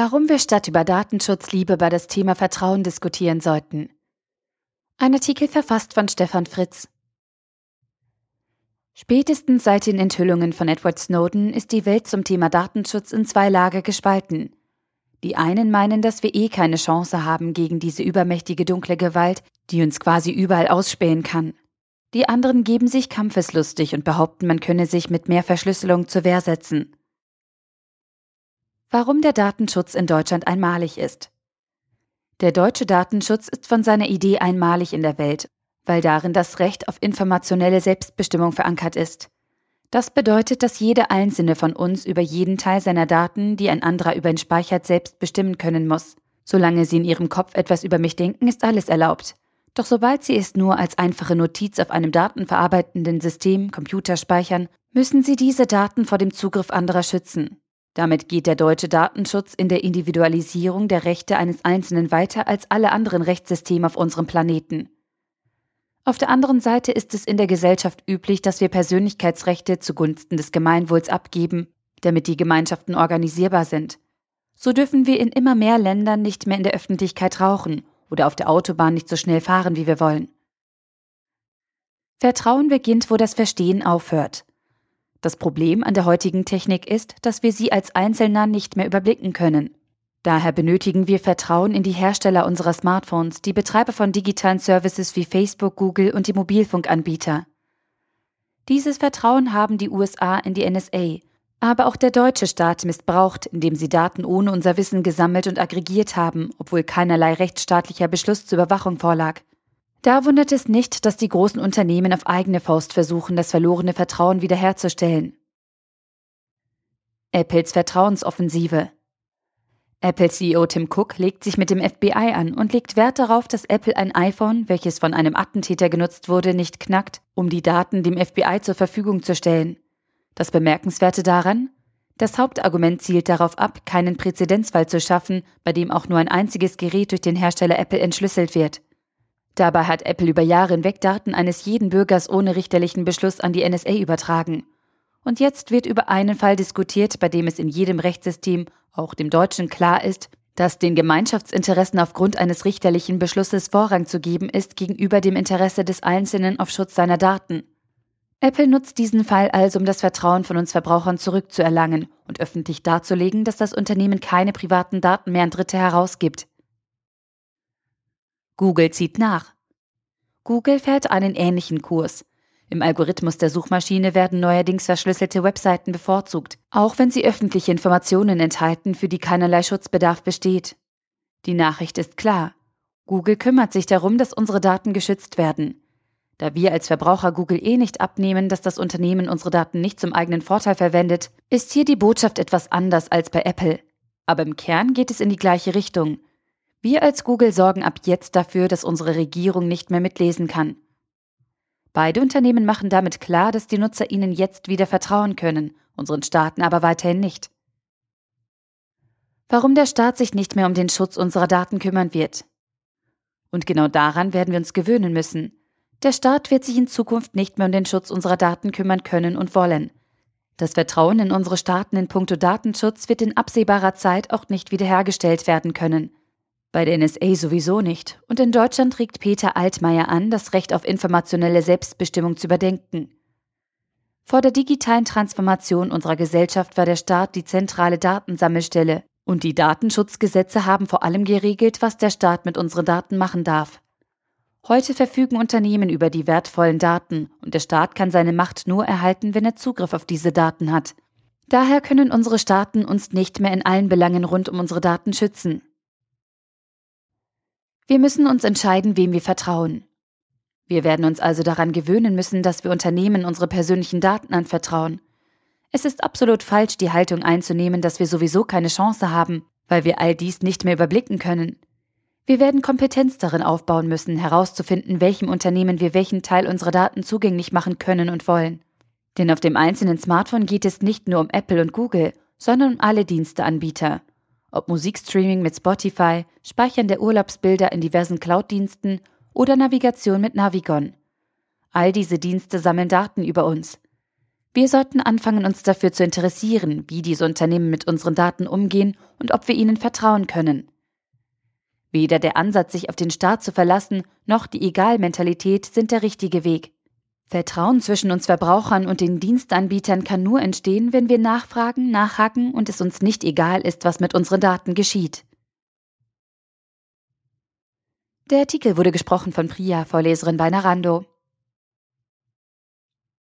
Warum wir statt über Datenschutz lieber über das Thema Vertrauen diskutieren sollten. Ein Artikel verfasst von Stefan Fritz. Spätestens seit den Enthüllungen von Edward Snowden ist die Welt zum Thema Datenschutz in zwei Lager gespalten. Die einen meinen, dass wir eh keine Chance haben gegen diese übermächtige dunkle Gewalt, die uns quasi überall ausspähen kann. Die anderen geben sich kampfeslustig und behaupten, man könne sich mit mehr Verschlüsselung zur Wehr setzen. Warum der Datenschutz in Deutschland einmalig ist. Der deutsche Datenschutz ist von seiner Idee einmalig in der Welt, weil darin das Recht auf informationelle Selbstbestimmung verankert ist. Das bedeutet, dass jeder einzelne von uns über jeden Teil seiner Daten, die ein anderer über ihn speichert, selbst bestimmen können muss. Solange Sie in Ihrem Kopf etwas über mich denken, ist alles erlaubt. Doch sobald Sie es nur als einfache Notiz auf einem datenverarbeitenden System, Computer speichern, müssen Sie diese Daten vor dem Zugriff anderer schützen. Damit geht der deutsche Datenschutz in der Individualisierung der Rechte eines Einzelnen weiter als alle anderen Rechtssysteme auf unserem Planeten. Auf der anderen Seite ist es in der Gesellschaft üblich, dass wir Persönlichkeitsrechte zugunsten des Gemeinwohls abgeben, damit die Gemeinschaften organisierbar sind. So dürfen wir in immer mehr Ländern nicht mehr in der Öffentlichkeit rauchen oder auf der Autobahn nicht so schnell fahren, wie wir wollen. Vertrauen beginnt, wo das Verstehen aufhört. Das Problem an der heutigen Technik ist, dass wir sie als Einzelner nicht mehr überblicken können. Daher benötigen wir Vertrauen in die Hersteller unserer Smartphones, die Betreiber von digitalen Services wie Facebook, Google und die Mobilfunkanbieter. Dieses Vertrauen haben die USA in die NSA, aber auch der deutsche Staat missbraucht, indem sie Daten ohne unser Wissen gesammelt und aggregiert haben, obwohl keinerlei rechtsstaatlicher Beschluss zur Überwachung vorlag. Da wundert es nicht, dass die großen Unternehmen auf eigene Faust versuchen, das verlorene Vertrauen wiederherzustellen. Apples Vertrauensoffensive Apple-CEO Tim Cook legt sich mit dem FBI an und legt Wert darauf, dass Apple ein iPhone, welches von einem Attentäter genutzt wurde, nicht knackt, um die Daten dem FBI zur Verfügung zu stellen. Das Bemerkenswerte daran? Das Hauptargument zielt darauf ab, keinen Präzedenzfall zu schaffen, bei dem auch nur ein einziges Gerät durch den Hersteller Apple entschlüsselt wird. Dabei hat Apple über Jahre hinweg Daten eines jeden Bürgers ohne richterlichen Beschluss an die NSA übertragen. Und jetzt wird über einen Fall diskutiert, bei dem es in jedem Rechtssystem, auch dem deutschen, klar ist, dass den Gemeinschaftsinteressen aufgrund eines richterlichen Beschlusses Vorrang zu geben ist gegenüber dem Interesse des Einzelnen auf Schutz seiner Daten. Apple nutzt diesen Fall also, um das Vertrauen von uns Verbrauchern zurückzuerlangen und öffentlich darzulegen, dass das Unternehmen keine privaten Daten mehr an Dritte herausgibt. Google zieht nach. Google fährt einen ähnlichen Kurs. Im Algorithmus der Suchmaschine werden neuerdings verschlüsselte Webseiten bevorzugt, auch wenn sie öffentliche Informationen enthalten, für die keinerlei Schutzbedarf besteht. Die Nachricht ist klar. Google kümmert sich darum, dass unsere Daten geschützt werden. Da wir als Verbraucher Google eh nicht abnehmen, dass das Unternehmen unsere Daten nicht zum eigenen Vorteil verwendet, ist hier die Botschaft etwas anders als bei Apple. Aber im Kern geht es in die gleiche Richtung. Wir als Google sorgen ab jetzt dafür, dass unsere Regierung nicht mehr mitlesen kann. Beide Unternehmen machen damit klar, dass die Nutzer ihnen jetzt wieder vertrauen können, unseren Staaten aber weiterhin nicht. Warum der Staat sich nicht mehr um den Schutz unserer Daten kümmern wird. Und genau daran werden wir uns gewöhnen müssen. Der Staat wird sich in Zukunft nicht mehr um den Schutz unserer Daten kümmern können und wollen. Das Vertrauen in unsere Staaten in puncto Datenschutz wird in absehbarer Zeit auch nicht wiederhergestellt werden können. Bei der NSA sowieso nicht. Und in Deutschland regt Peter Altmaier an, das Recht auf informationelle Selbstbestimmung zu überdenken. Vor der digitalen Transformation unserer Gesellschaft war der Staat die zentrale Datensammelstelle und die Datenschutzgesetze haben vor allem geregelt, was der Staat mit unseren Daten machen darf. Heute verfügen Unternehmen über die wertvollen Daten und der Staat kann seine Macht nur erhalten, wenn er Zugriff auf diese Daten hat. Daher können unsere Staaten uns nicht mehr in allen Belangen rund um unsere Daten schützen. Wir müssen uns entscheiden, wem wir vertrauen. Wir werden uns also daran gewöhnen müssen, dass wir Unternehmen unsere persönlichen Daten anvertrauen. Es ist absolut falsch, die Haltung einzunehmen, dass wir sowieso keine Chance haben, weil wir all dies nicht mehr überblicken können. Wir werden Kompetenz darin aufbauen müssen, herauszufinden, welchem Unternehmen wir welchen Teil unserer Daten zugänglich machen können und wollen. Denn auf dem einzelnen Smartphone geht es nicht nur um Apple und Google, sondern um alle Diensteanbieter ob Musikstreaming mit Spotify, Speichern der Urlaubsbilder in diversen Cloud-Diensten oder Navigation mit Navigon. All diese Dienste sammeln Daten über uns. Wir sollten anfangen, uns dafür zu interessieren, wie diese Unternehmen mit unseren Daten umgehen und ob wir ihnen vertrauen können. Weder der Ansatz, sich auf den Staat zu verlassen, noch die Egalmentalität sind der richtige Weg. Vertrauen zwischen uns Verbrauchern und den Dienstanbietern kann nur entstehen, wenn wir nachfragen, nachhaken und es uns nicht egal ist, was mit unseren Daten geschieht. Der Artikel wurde gesprochen von Priya, Vorleserin bei Narando.